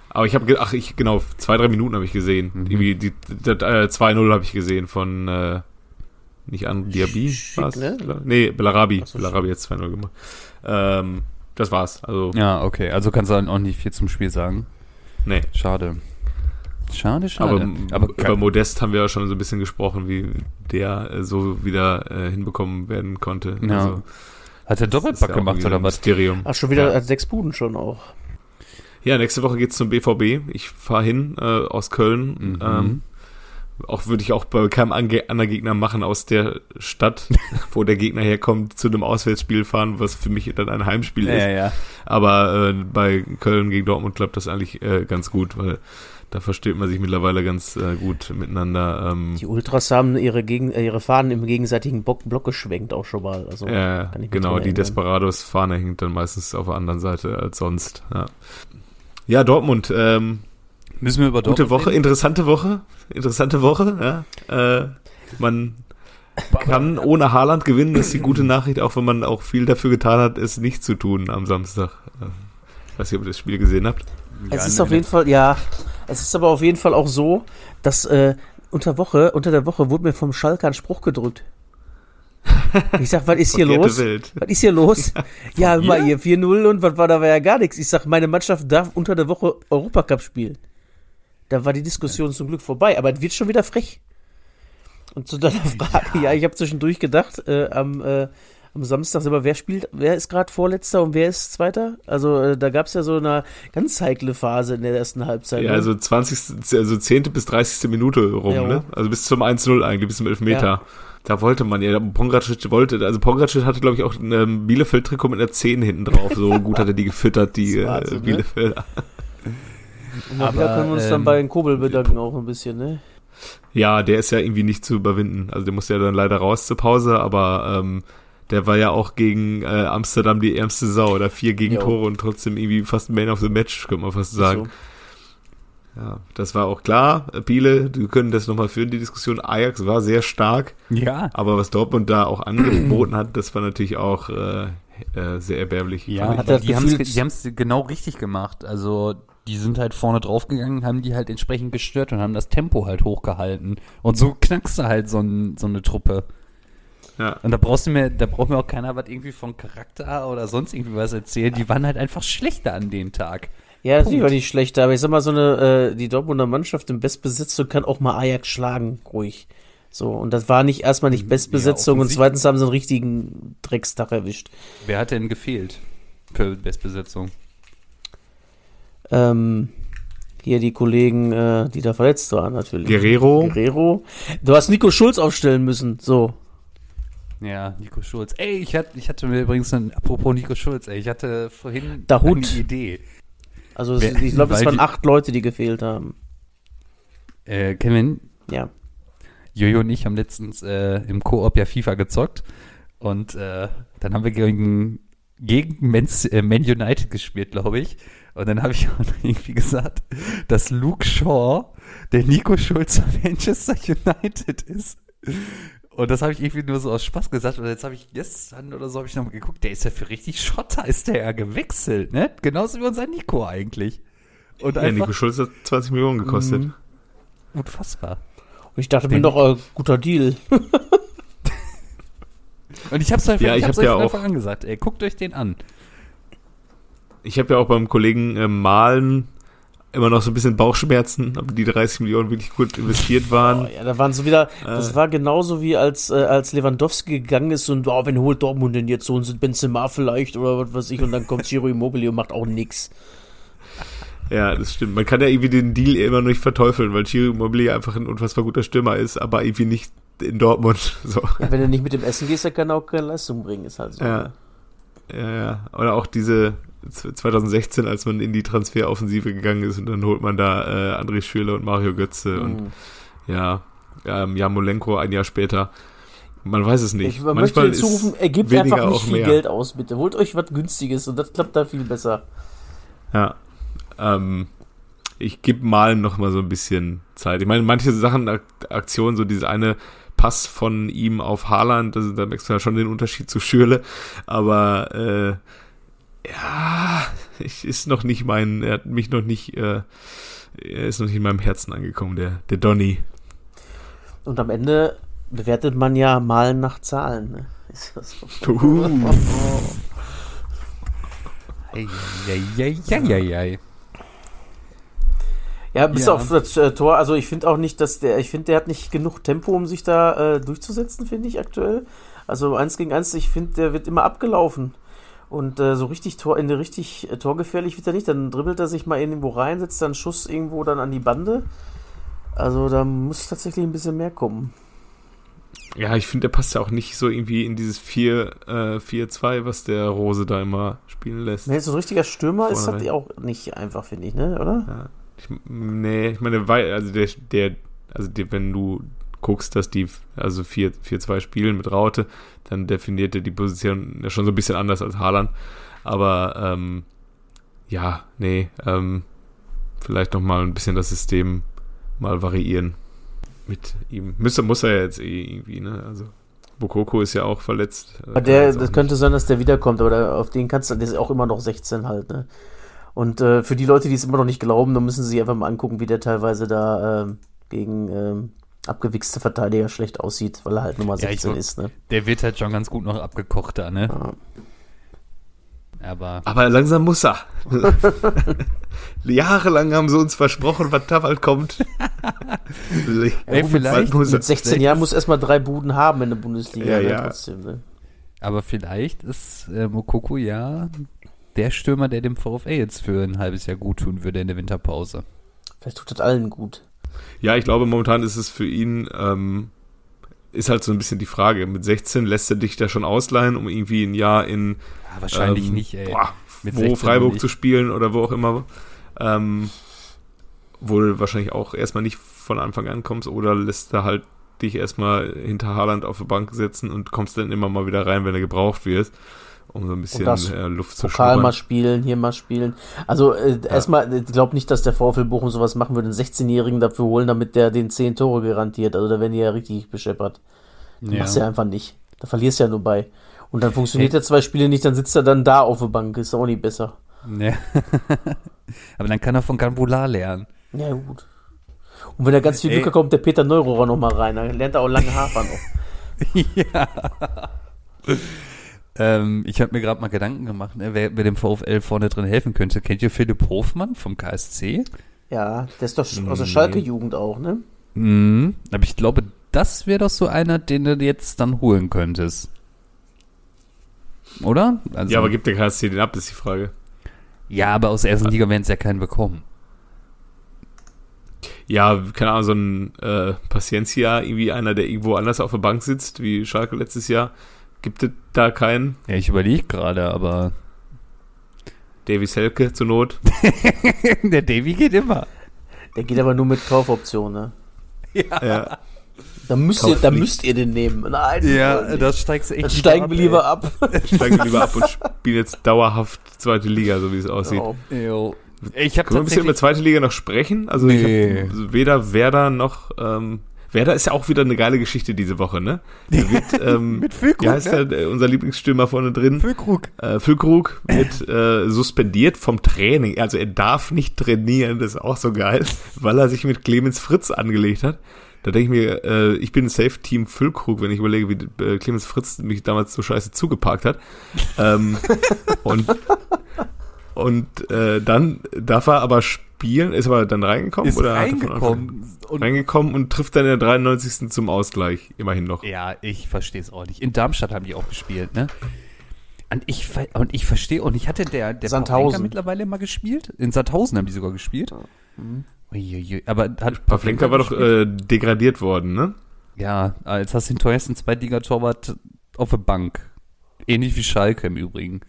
Aber ich habe, ach, ich, genau, zwei, drei Minuten habe ich gesehen. Irgendwie die, die, äh, 2-0 habe ich gesehen von, äh, nicht an Diaby, war's? ne? Nee, Bellarabi. Ach so, Bellarabi hat 2-0 gemacht. Ähm, das war's. Also, Ja, okay. Also kannst du dann auch nicht viel zum Spiel sagen. nee. Schade. Schade, Aber, schade. Aber, über Modest haben wir ja schon so ein bisschen gesprochen, wie der äh, so wieder äh, hinbekommen werden konnte. Ja. Also, hat er ist ja Doppelpack auch gemacht oder was? Mysterium. Ach, schon wieder Ja. sechs Buden schon auch. Ja, nächste Woche geht's zum BVB. Ich fahre hin äh, aus Köln. Mhm. Ähm, auch würde ich auch bei keinem ange anderen Gegner machen aus der Stadt, wo der Gegner herkommt, zu einem Auswärtsspiel fahren, was für mich dann ein Heimspiel ist. Ja, ja. Aber äh, bei Köln gegen Dortmund klappt das eigentlich äh, ganz gut, weil da versteht man sich mittlerweile ganz äh, gut miteinander. Ähm, Die Ultras haben ihre, Gegen äh, ihre Fahnen im gegenseitigen Block, Block geschwenkt auch schon mal. Also, kann ich mich genau, die erinnern. Desperados Fahne hängt dann meistens auf der anderen Seite als sonst. Ja, ja Dortmund, ähm, Müssen wir über Gute Dortmund Woche, reden? interessante Woche, interessante Woche. Ja. Äh, man kann ohne Haaland gewinnen, das ist die gute Nachricht, auch wenn man auch viel dafür getan hat, es nicht zu tun am Samstag. Äh, Ich weiß nicht, ob ihr das Spiel gesehen habt. Es Ja, ist nee, auf jeden Fall, ja, es ist aber auf jeden Fall auch so, dass äh, unter Woche, unter der Woche wurde mir vom Schalker ein Spruch gedrückt. Ich sag, was ist hier los? Welt. Was ist hier los? Ja, hör mal hier 4-0 und was war da war ja gar nichts. Ich sag, meine Mannschaft darf unter der Woche Europacup spielen. Da war die Diskussion zum Glück vorbei, aber es wird schon wieder frech. Und zu deiner Frage, ja, ich habe zwischendurch gedacht, äh, am, äh, am Samstag, aber wer spielt, wer ist gerade Vorletzter und wer ist Zweiter? Also äh, da gab es ja so eine ganz heikle Phase in der ersten Halbzeit. Ja, ne? also 20. also 10. bis 30. Minute rum, Ja. ne? Also bis zum 1-0 eigentlich, bis zum Elfmeter. Ja. Da wollte man ja, Pongracic wollte, also Pongracic hatte, glaube ich, auch ein ähm, Bielefeld-Trikot mit einer 10 hinten drauf. So gut hat er die gefüttert, die äh, Wahnsinn, ne? Bielefelder. Und mal wieder können wir uns dann ähm, bei den Kobel bedanken auch ein bisschen, ne? Ja, der ist ja irgendwie nicht zu überwinden. Also der musste ja dann leider raus zur Pause, aber ähm, der war ja auch gegen äh, Amsterdam die ärmste Sau. Oder vier Gegentore und trotzdem irgendwie fast Man of the Match, könnte man fast sagen. So. Ja, das war auch klar. Biele, wir können das nochmal führen, die Diskussion. Ajax war sehr stark, Ja. aber was Dortmund da auch angeboten hat, das war natürlich auch äh, äh, sehr erbärmlich. Ja, Hat die haben es genau richtig gemacht. Also die sind halt vorne draufgegangen, haben die halt entsprechend gestört und haben das Tempo halt hochgehalten. Und so knackst du halt so, ein, so eine Truppe. Ja. Und da brauchst du mir, da braucht mir auch keiner was irgendwie von Charakter oder sonst irgendwie was erzählen. Die waren halt einfach schlechter an dem Tag. Ja, natürlich war nicht schlecht, aber ich sag mal, so eine, äh, die Dortmunder Mannschaft im Bestbesetzung kann auch mal Ajax schlagen, ruhig. So, und das war nicht erstmal nicht Bestbesetzung und offensichtlich. zweitens haben sie einen richtigen Dreckstag erwischt. Wer hat denn gefehlt für Bestbesetzung? Ähm, hier die Kollegen, äh, die da verletzt waren, natürlich. Guerrero. Guerrero. Du hast Nico Schulz aufstellen müssen, so. Ja, Nico Schulz. Ey, ich hatte, ich hatte mir übrigens, ein, apropos Nico Schulz, ey, ich hatte vorhin Der Hut. eine Idee. Also Wer- ich glaube, es waren acht Leute, die gefehlt haben. Äh, Kevin, Ja. Jojo und ich haben letztens äh, im Koop ja FIFA gezockt und äh, dann haben wir gegen, gegen Mans, äh, Man United gespielt, glaube ich. Und dann habe ich auch irgendwie gesagt, dass Luke Shaw der Nico Schulz von Manchester United ist. Und das habe ich irgendwie nur so aus Spaß gesagt. Und jetzt habe ich gestern oder so habe ich nochmal geguckt, der ist ja für richtig Schotter, ist der ja gewechselt, ne? Genauso wie unser Nico eigentlich. Und Ja, einfach Nico Schulz hat 20 Millionen gekostet. Mhm. unfassbar. Und ich dachte mir doch, äh, guter Deal. Und ich hab's euch, Ja, ich ich hab's ja von auch- Anfang an gesagt, ey, guckt euch den an. Ich habe ja auch beim Kollegen äh, Malen immer noch so ein bisschen Bauchschmerzen, ob die 30 Millionen wirklich gut investiert waren. Oh, ja, da waren so wieder, Äh. das war genauso wie als, äh, als Lewandowski gegangen ist und, oh, wenn holt Dortmund denn jetzt so und Benzema vielleicht oder was weiß ich und dann kommt Ciro Immobile und macht auch nix. Ja, das stimmt. Man kann ja irgendwie den Deal immer noch nicht verteufeln, weil Chiro Immobilie einfach ein unfassbar guter Stürmer ist, aber irgendwie nicht in Dortmund. So. Ja, wenn du nicht mit dem Essen gehst, dann kann er auch keine Leistung bringen, ist halt so. Ja. Ja, ja. Oder auch diese 2016, als man in die Transferoffensive gegangen ist und dann holt man da äh, André Schürrle und Mario Götze Mhm. und ja, ähm, Jamolenko ein Jahr später. Man weiß es nicht. Ich möchte Manchmal dir zurufen, ergebt weniger einfach nicht viel mehr. Geld aus, bitte. Holt euch was Günstiges und das klappt da viel besser. Ja. Ähm, ich gebe mal noch mal so ein bisschen Zeit. Ich meine, manche Sachen, Ak- Aktionen, so diese eine Pass von ihm auf Haaland, da merkst du ja schon den Unterschied zu Schürle. Aber äh, ja, ist noch nicht mein, er hat mich noch nicht, äh, er ist noch nicht in meinem Herzen angekommen, der, der Donny. Und am Ende bewertet man ja Malen nach Zahlen. Ne? Ist das so? Uh. Ja, bis Ja. auf das äh, Tor. Also ich finde auch nicht, dass der, ich finde, der hat nicht genug Tempo, um sich da äh, durchzusetzen, finde ich aktuell. Also eins gegen eins, ich finde, der wird immer abgelaufen. Und äh, so richtig Tor, in richtig äh, torgefährlich wird er nicht. Dann dribbelt er sich mal irgendwo rein, setzt dann Schuss irgendwo dann an die Bande. Also da muss tatsächlich ein bisschen mehr kommen. Ja, ich finde, der passt ja auch nicht so irgendwie in dieses 4, äh, 4-2, was der Rose da immer spielen lässt. Jetzt so ein richtiger Stürmer ist, Vorne die auch nicht einfach, finde ich, ne? Oder? Ja. Ich, nee, ich meine, weil, also der, der, also der, wenn du guckst, dass die also 4-2 spielen mit Raute, dann definiert er die Position ja schon so ein bisschen anders als Haaland. Aber ähm, ja, nee, ähm, vielleicht noch mal ein bisschen das System mal variieren mit ihm. Müsste, muss er ja jetzt eh irgendwie, ne? Also Bokoko ist ja auch verletzt. Aber der, das könnte sein, dass der wiederkommt, aber auf den kannst du, der ist auch immer noch 16 halt, ne? Und äh, für die Leute, die es immer noch nicht glauben, dann müssen sie sich einfach mal angucken, wie der teilweise da ähm, gegen ähm, abgewichste Verteidiger schlecht aussieht, weil er halt Nummer Ja, ich 16 wollt- ist, ne? Der wird halt schon ganz gut noch abgekocht da, ne? Ja. Aber Aber langsam muss er. Jahrelang haben sie uns versprochen, was da bald kommt. Ey, vielleicht er. Mit 16 Jahren muss erstmal drei Buden haben in der Bundesliga, Ja, ne? ja. Trotzdem, ne? Aber vielleicht ist äh, Mokoko ja der Stürmer, der dem VfL jetzt für ein halbes Jahr gut tun würde in der Winterpause. Vielleicht tut das allen gut. Ja, ich glaube, momentan ist es für ihn, ähm, ist halt so ein bisschen die Frage. Mit 16 lässt er dich da schon ausleihen, um irgendwie ein Jahr in Ja, wahrscheinlich ähm, nicht, ey. Boah, wo 16 Freiburg nicht. zu spielen oder wo auch immer. Ähm, wo du wahrscheinlich auch erstmal nicht von Anfang an kommst oder lässt er halt dich erstmal hinter Haaland auf die Bank setzen und kommst dann immer mal wieder rein, wenn er gebraucht wird, um so ein bisschen äh, Luft zu Pokal mal schnuppern. spielen, hier mal spielen. Also äh, erstmal, ich glaube nicht, dass der VfL Bochum sowas machen würde, einen 16-Jährigen dafür holen, damit der den 10 Tore garantiert. Also da werden die ja richtig bescheppert. Ja. Machst du ja einfach nicht. Da verlierst du ja nur bei. Und dann funktioniert der zwei Spiele nicht, dann sitzt er dann da auf der Bank. Ist auch nicht besser. Ja. Aber dann kann er von Gambola lernen. Ja, gut. Und wenn er ganz viel. Glück hat, kommt der Peter Neurohrer noch mal rein. Dann lernt er auch lange Hafer noch. ja. Ähm, ich habe mir gerade mal Gedanken gemacht, ne, wer, wer dem VfL vorne drin helfen könnte. Kennt ihr Philipp Hofmann vom KSC? Ja, der ist doch aus der Nee. Schalke-Jugend auch, ne? Mhm. Aber ich glaube, das wäre doch so einer, den du jetzt dann holen könntest. Oder? Also, Ja, aber gibt der KSC den ab, ist die Frage. ja, aber aus der ersten Liga werden es ja keinen bekommen. Ja, keine Ahnung, so ein äh, Paciencia, irgendwie einer, der irgendwo anders auf der Bank sitzt, wie Schalke letztes Jahr. Gibt es da keinen? Ja, ich überlege gerade, aber Davies Helke zur Not. der Davy geht immer. Der geht aber nur mit Kaufoption, ne? ja. Da müsst, ihr, da nicht. müsst ihr den nehmen. Nein, Ja, das steigst echt dann steigen wir ey. lieber ab. Steigen wir lieber ab und spielen jetzt dauerhaft zweite Liga, so wie es aussieht. Jo. Ich habe Können wir ein bisschen über zweite Liga noch sprechen? Also Nee. ich habe weder Werder noch ähm, Werder ist ja auch wieder eine geile Geschichte diese Woche, ne? Wird, ähm, Mit Füllkrug, Wie heißt ne? der, unser Lieblingsstürmer vorne drin? Füllkrug. Äh, Füllkrug wird äh, suspendiert vom Training. Also er darf nicht trainieren, das ist auch so geil, weil er sich mit Clemens Fritz angelegt hat. Da denke ich mir, äh, ich bin Safe Team Füllkrug, wenn ich überlege, wie äh, Clemens Fritz mich damals so scheiße zugeparkt hat. ähm, und und äh, dann darf er aber spielen, ist aber dann reingekommen Ist oder er reingekommen. Und reingekommen und trifft dann in der 93. zum Ausgleich, immerhin noch. Ja, ich verstehe es auch nicht. In Darmstadt haben die auch gespielt, ne? Und ich, und ich verstehe, und ich hatte der, der Sandhausen. Mittlerweile mal gespielt. In Sandhausen haben die sogar gespielt. Uiuiui. Aber hat Pavlenka war doch äh, degradiert worden, ne? Ja, jetzt hast du den teuersten Zweitligatorwart auf der Bank. Ähnlich wie Schalke im Übrigen.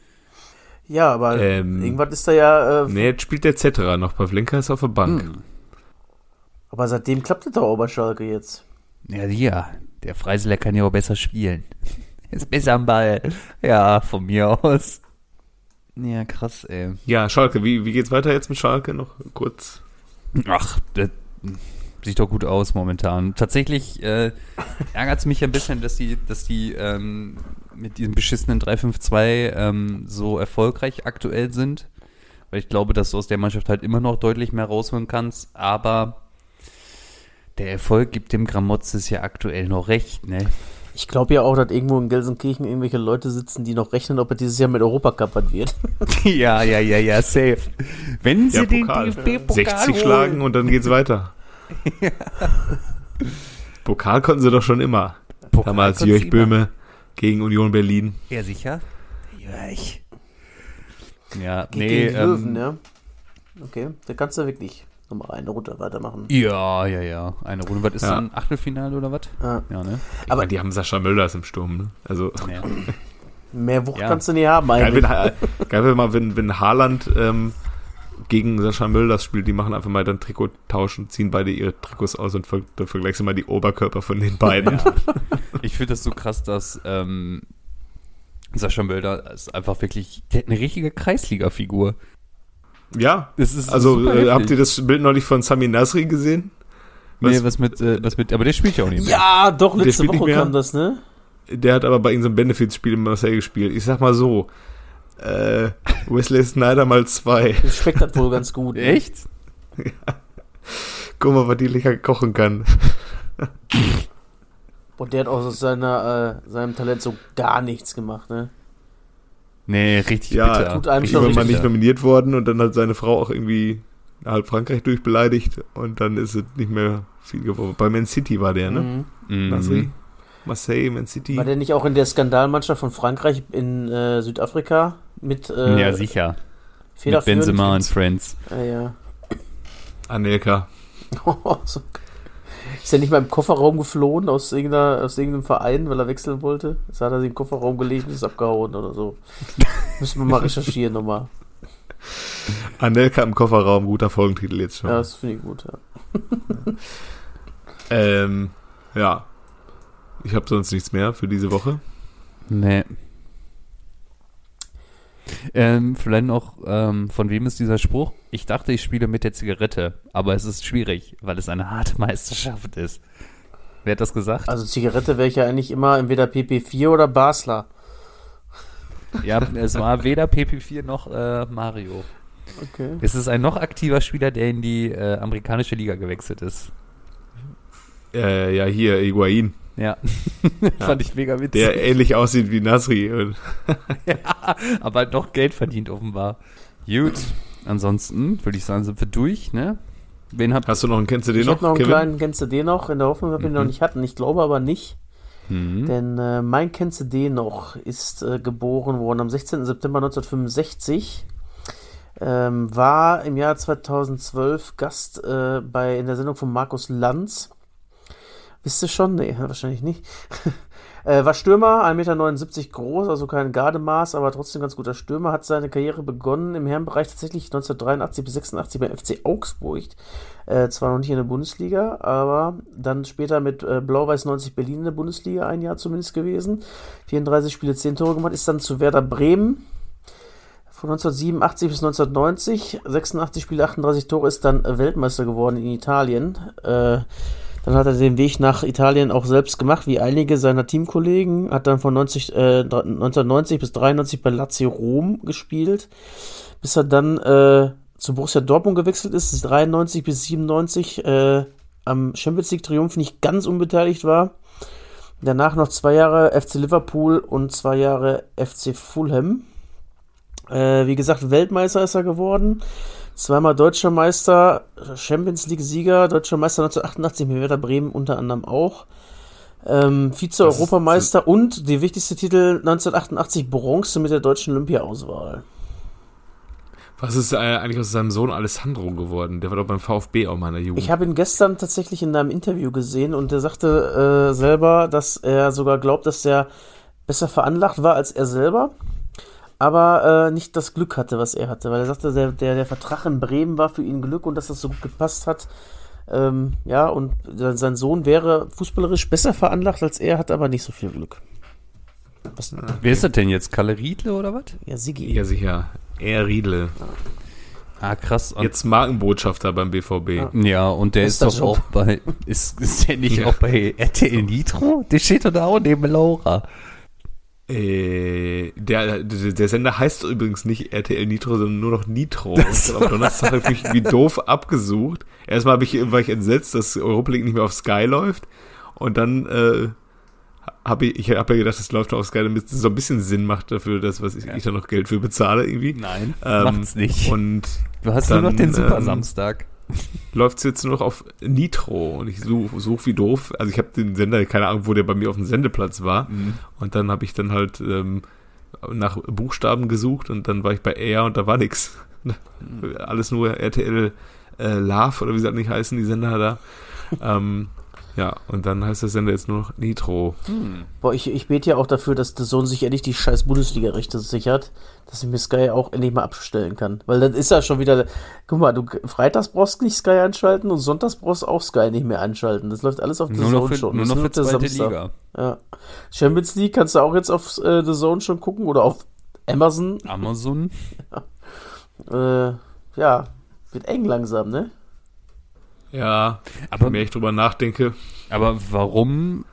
Ja, aber Ähm, irgendwas ist da ja. Äh, Nee, jetzt spielt der Zetterer noch. Pavlenka ist auf der Bank. Hm. Aber seitdem klappt es doch auch bei Schalke jetzt. Ja, ja, der Freiseler kann ja auch besser spielen. Ist besser am Ball. Ja, von mir aus. Ja, krass, ey. Ja, Schalke, wie, wie geht's weiter jetzt mit Schalke? Noch kurz. Ach, das sieht doch gut aus momentan. Tatsächlich äh, ärgert es mich ein bisschen, dass die, dass die ähm, mit diesem beschissenen 3-5-2 ähm, so erfolgreich aktuell sind. Weil ich glaube, dass du aus der Mannschaft halt immer noch deutlich mehr rausholen kannst. Aber der Erfolg gibt dem Gramotzes ja aktuell noch recht, ne? Ich glaube ja auch, dass irgendwo in Gelsenkirchen irgendwelche Leute sitzen, die noch rechnen, ob er dieses Jahr mit Europacup was wird. ja, ja, ja, ja, safe. Wenn sie Ja, den Pokal. DFB-Pokal 60 holen. schlagen und dann geht's weiter. Pokal konnten sie doch schon immer. Pokal Damals Jörg Böhme gegen Union Berlin. Ja, sicher. Jörg. Ja, Geht nee, gegen die ähm, Löwen, ja. Okay, da kannst du wirklich nochmal eine Runde weitermachen. Ja, ja, ja. Eine Runde. Was ist Ja. dann? Achtelfinale oder was? Ja. Ja, ne? Aber Aber- die haben Sascha Mölders im Sturm. Ne? Also Ja. Mehr Wucht Ja. kannst du nicht haben geil, eigentlich. wenn, geil wenn mal, wenn, wenn Haaland ähm, gegen Sascha Mölders spielt, die machen einfach mal dann Trikot tauschen, ziehen beide ihre Trikots aus und ver dann vergleichst du mal die Oberkörper von den beiden. Ich finde das so krass, dass ähm, Sascha Mölder ist einfach wirklich der hat eine richtige Kreisliga-Figur. Ja, Das ist also äh, habt ihr das Bild neulich von Sami Nasri gesehen? Nee, Was- was mit, äh, was mit, aber der spielt ja auch nicht mehr. Ja, doch, Der letzte spielt nicht Woche mehr. kam das, ne? Der hat aber bei irgendeinem Benefits-Spiel in Marseille gespielt. Ich sag mal so, äh, Wesley Snyder mal zwei. Das schmeckt das wohl ganz gut. ne? Echt? Guck mal, was die lecker kochen kann. Und der hat auch aus seiner, äh, seinem Talent so gar nichts gemacht, ne? Nee, richtig Ja, bitter. tut einem schon Irgendwann mal nicht nominiert worden und dann hat seine Frau auch irgendwie halb Frankreich durchbeleidigt und dann ist es nicht mehr viel geworden. Bei Man City war der, ne? Mhm. Mhm. Nasri? Marseille, Man City. War der nicht auch in der Skandalmannschaft von Frankreich in äh, Südafrika mit äh, ja, sicher. Mit? Benzema und Friends. Ah, ja. Anelka. Ist er nicht mal im Kofferraum geflohen aus, irgendeiner, aus irgendeinem Verein, weil er wechseln wollte? Jetzt hat er sich im Kofferraum gelegt und ist abgehauen oder so. Müssen wir mal recherchieren nochmal. Anelka im Kofferraum, guter Folgentitel jetzt schon. Ja, das finde ich gut. Ja. Ähm, ja. Ich habe sonst nichts mehr für diese Woche. Nee. Ähm, vielleicht noch, ähm, von wem ist dieser Spruch? Ich dachte, ich spiele mit der Zigarette, aber es ist schwierig, weil es eine harte Meisterschaft ist. Wer hat das gesagt? Also Zigarette wäre ich ja eigentlich immer entweder PP4 oder Basler. Ja, es war weder PP4 noch äh, Mario. Okay. Es ist ein noch aktiver Spieler, der in die äh, amerikanische Liga gewechselt ist. Äh, ja, hier, Higuain, Ja, fand ich mega witzig. der ähnlich aussieht wie Nasri. Und aber halt noch Geld verdient offenbar. Gut, ansonsten würde ich sagen, sind wir durch, ne? Wen habt Hast du noch einen, kennst du den Ich noch, habe noch einen Kevin? kleinen Kennst du den noch? In der Hoffnung, dass wir ihn noch nicht hatten. Ich glaube aber nicht. hm? Denn äh, mein Kennst du den noch ist äh, geboren worden am 16. September 1965. Ähm, war im Jahr 2012 Gast äh, bei, in der Sendung von Markus Lanz. Wisst ihr schon? Nee, wahrscheinlich nicht. äh, war Stürmer, 1,79 Meter groß, also kein Gardemaß, aber trotzdem ganz guter Stürmer. Hat seine Karriere begonnen im Herrenbereich tatsächlich 1983 bis 86 beim FC Augsburg. Äh, zwar noch nicht in der Bundesliga, aber dann später mit äh, Blau-Weiß 90 Berlin in der Bundesliga ein Jahr zumindest gewesen. 34 Spiele, 10 Tore gemacht, ist dann zu Werder Bremen von 1987 bis 1990. 86 Spiele, 38 Tore, ist dann Weltmeister geworden in Italien. Äh, dann hat er den Weg nach Italien auch selbst gemacht, wie einige seiner Teamkollegen. Hat dann von 90, äh, 1990 bis 93 bei Lazio Rom gespielt, bis er dann äh, zu Borussia Dortmund gewechselt ist, 93 bis 97 äh, am Champions League Triumph nicht ganz unbeteiligt war. Danach noch zwei Jahre FC Liverpool und zwei Jahre FC Fulham. Äh, wie gesagt, Weltmeister ist er geworden. Zweimal Deutscher Meister, Champions League-Sieger, Deutscher Meister 1988 mit Werder Bremen unter anderem auch. Ähm, Vize-Europameister und die wichtigste Titel 1988 Bronze mit der deutschen Olympia-Auswahl. Was ist äh, eigentlich aus seinem Sohn Alessandro geworden? Der war doch beim VfB auch mal in der Jugend. Ich habe ihn gestern tatsächlich in einem Interview gesehen und der sagte äh, selber, dass er sogar glaubt, dass er besser veranlagt war als er selber. Aber äh, nicht das Glück hatte, was er hatte, weil er sagte, der, der, der Vertrag in Bremen war für ihn Glück und dass das so gut gepasst hat. Ähm, ja, und sein Sohn wäre fußballerisch besser veranlagt als er, hat aber nicht so viel Glück. Was, Wer ist das denn jetzt? Kalle Riedle oder was? Ja, Sigi. Ja, sicher. Er Riedle. Ah, krass. Und Jetzt Markenbotschafter beim BVB. Ja, ja und der ist, ist doch auch bei, ist, ist der nicht ja. auch bei RTL Nitro? Der steht doch da auch neben Laura. Äh, der, der Sender heißt übrigens nicht RTL Nitro, sondern nur noch Nitro. Das am Donnerstag habe ich wie doof abgesucht. Erstmal hab ich, war ich entsetzt, dass Europa League nicht mehr auf Sky läuft. Und dann äh, habe ich, ich habe ja gedacht, es läuft auf Sky, damit es so ein bisschen Sinn macht dafür, dass was ich, ja. ich da noch Geld für bezahle irgendwie. Nein, ähm, macht's nicht. Und du hast dann, nur noch den Super ähm, Samstag. Läuft es jetzt nur noch auf Nitro und ich suche such wie doof. Also ich habe den Sender, keine Ahnung, wo der bei mir auf dem Sendeplatz war. Mhm. Und dann habe ich dann halt ähm, nach Buchstaben gesucht und dann war ich bei R und da war nix. Mhm. Alles nur RTL äh, Love oder wie sie das nicht heißen, die Sender da. ähm, ja, und dann heißt der Sender jetzt nur noch Nitro. Hm. Boah, ich, ich bete ja auch dafür, dass der Sohn sich endlich die scheiß Bundesliga-Rechte sichert, dass ich mir Sky auch endlich mal abstellen kann. Weil dann ist ja schon wieder, guck mal, du freitags brauchst du nicht Sky einschalten und sonntags brauchst du auch Sky nicht mehr einschalten. Das läuft alles auf The Zone für, schon. Nur noch für zweite Liga. Ja. Champions League kannst du auch jetzt auf äh, The Zone schon gucken oder auf Amazon. Amazon. ja. Äh, ja, wird eng langsam, ne? Ja, aber je mehr ich drüber nachdenke. Aber warum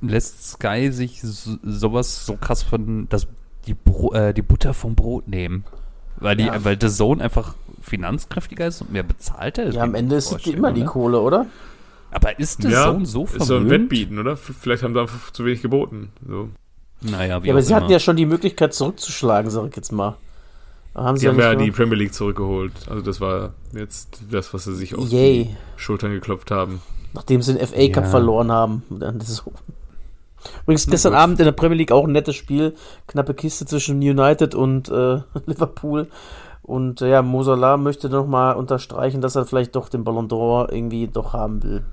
lässt Sky sich so, sowas so krass von das, die, Bro, äh, die Butter vom Brot nehmen? Weil, die, ja. weil der Sohn einfach finanzkräftiger ist und mehr bezahlt ist? Ja, am Ende ist es immer die Kohle, oder? Aber ist der ja, Sohn so vermögend? Ist so ein Wettbieten, oder? Vielleicht haben sie einfach zu wenig geboten. So. Naja, wie ja, aber sie immer. hatten ja schon die Möglichkeit zurückzuschlagen, sag ich jetzt mal. Haben sie, sie haben ja die Premier League zurückgeholt. Also das war jetzt das, was sie sich auf Yay. die Schultern geklopft haben. Nachdem sie den FA Cup ja. verloren haben. Übrigens gestern Abend in der Premier League auch ein nettes Spiel. Knappe Kiste zwischen United und äh, Liverpool. Und äh, ja, Mosala möchte nochmal unterstreichen, dass er vielleicht doch den Ballon d'Or irgendwie doch haben will.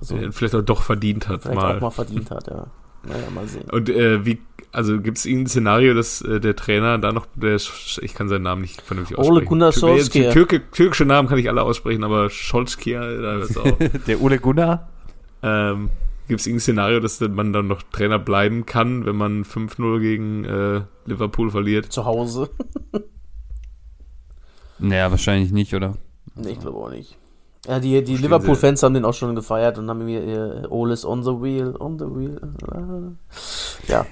Also, vielleicht auch doch verdient hat. Vielleicht mal. auch mal verdient hat, ja. Naja, mal sehen. Und äh, wie also gibt es irgendein Szenario, dass äh, der Trainer da noch, der, ich kann seinen Namen nicht vernünftig aussprechen. Ole Gunnar Solskjaer. Türke, türkische Namen kann ich alle aussprechen, aber Scholzkier, da ist auch. der Ole Gunnar? Ähm, gibt es irgendein Szenario, dass man dann noch Trainer bleiben kann, wenn man 5-0 gegen äh, Liverpool verliert? Zu Hause. naja, wahrscheinlich nicht, oder? Nee, ich glaube auch nicht. Ja, die, die Liverpool-Fans haben den auch schon gefeiert und haben mir ihr Ole is on the wheel, on the wheel. Ja.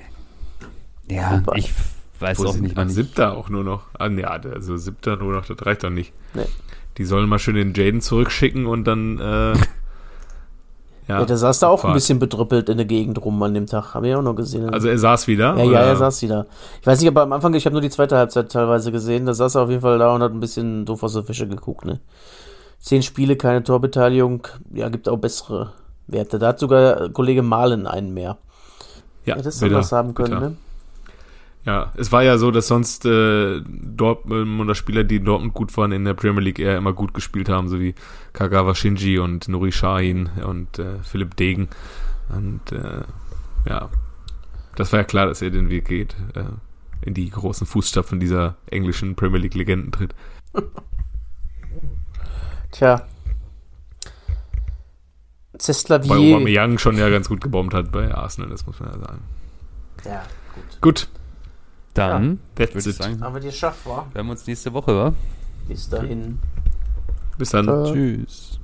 Ja, Super. ich weiß Wo auch nicht. Man siebter auch nur noch. Ah, ja, also siebter nur noch, das reicht doch nicht. Nee. Die sollen mal schön den Jaden zurückschicken und dann. Äh, ja, ja, der saß da auch Fahrt. ein bisschen bedrüppelt in der Gegend rum an dem Tag. Habe ich auch noch gesehen. Also er saß wieder? Ja, oder? ja, er saß wieder. Ich weiß nicht, aber am Anfang, ich habe nur die zweite Halbzeit teilweise gesehen. Da saß er auf jeden Fall da und hat ein bisschen doof aus der Fische geguckt. Ne? Zehn Spiele, keine Torbeteiligung. Ja, gibt auch bessere Werte. Da hat sogar Kollege Malen einen mehr. Ja, das hätte was haben können, bitter. ne? Ja, es war ja so, dass sonst äh, Dortmunder Spieler, die in Dortmund gut waren, in der Premier League eher immer gut gespielt haben, so wie Kagawa Shinji und Nuri Sahin und äh, Philipp Degen. Und äh, ja, das war ja klar, dass er den Weg geht, äh, in die großen Fußstapfen dieser englischen Premier League-Legenden tritt. Tja. Zestlavier. Weil Aubameyang schon ja ganz gut gebombt hat bei Arsenal, das muss man ja sagen. Ja, gut. Gut, dann ja, würde ich sagen, haben wir die geschafft, wa? Wir haben uns nächste Woche, wa? Bis dahin. Bis dann. Tschüss.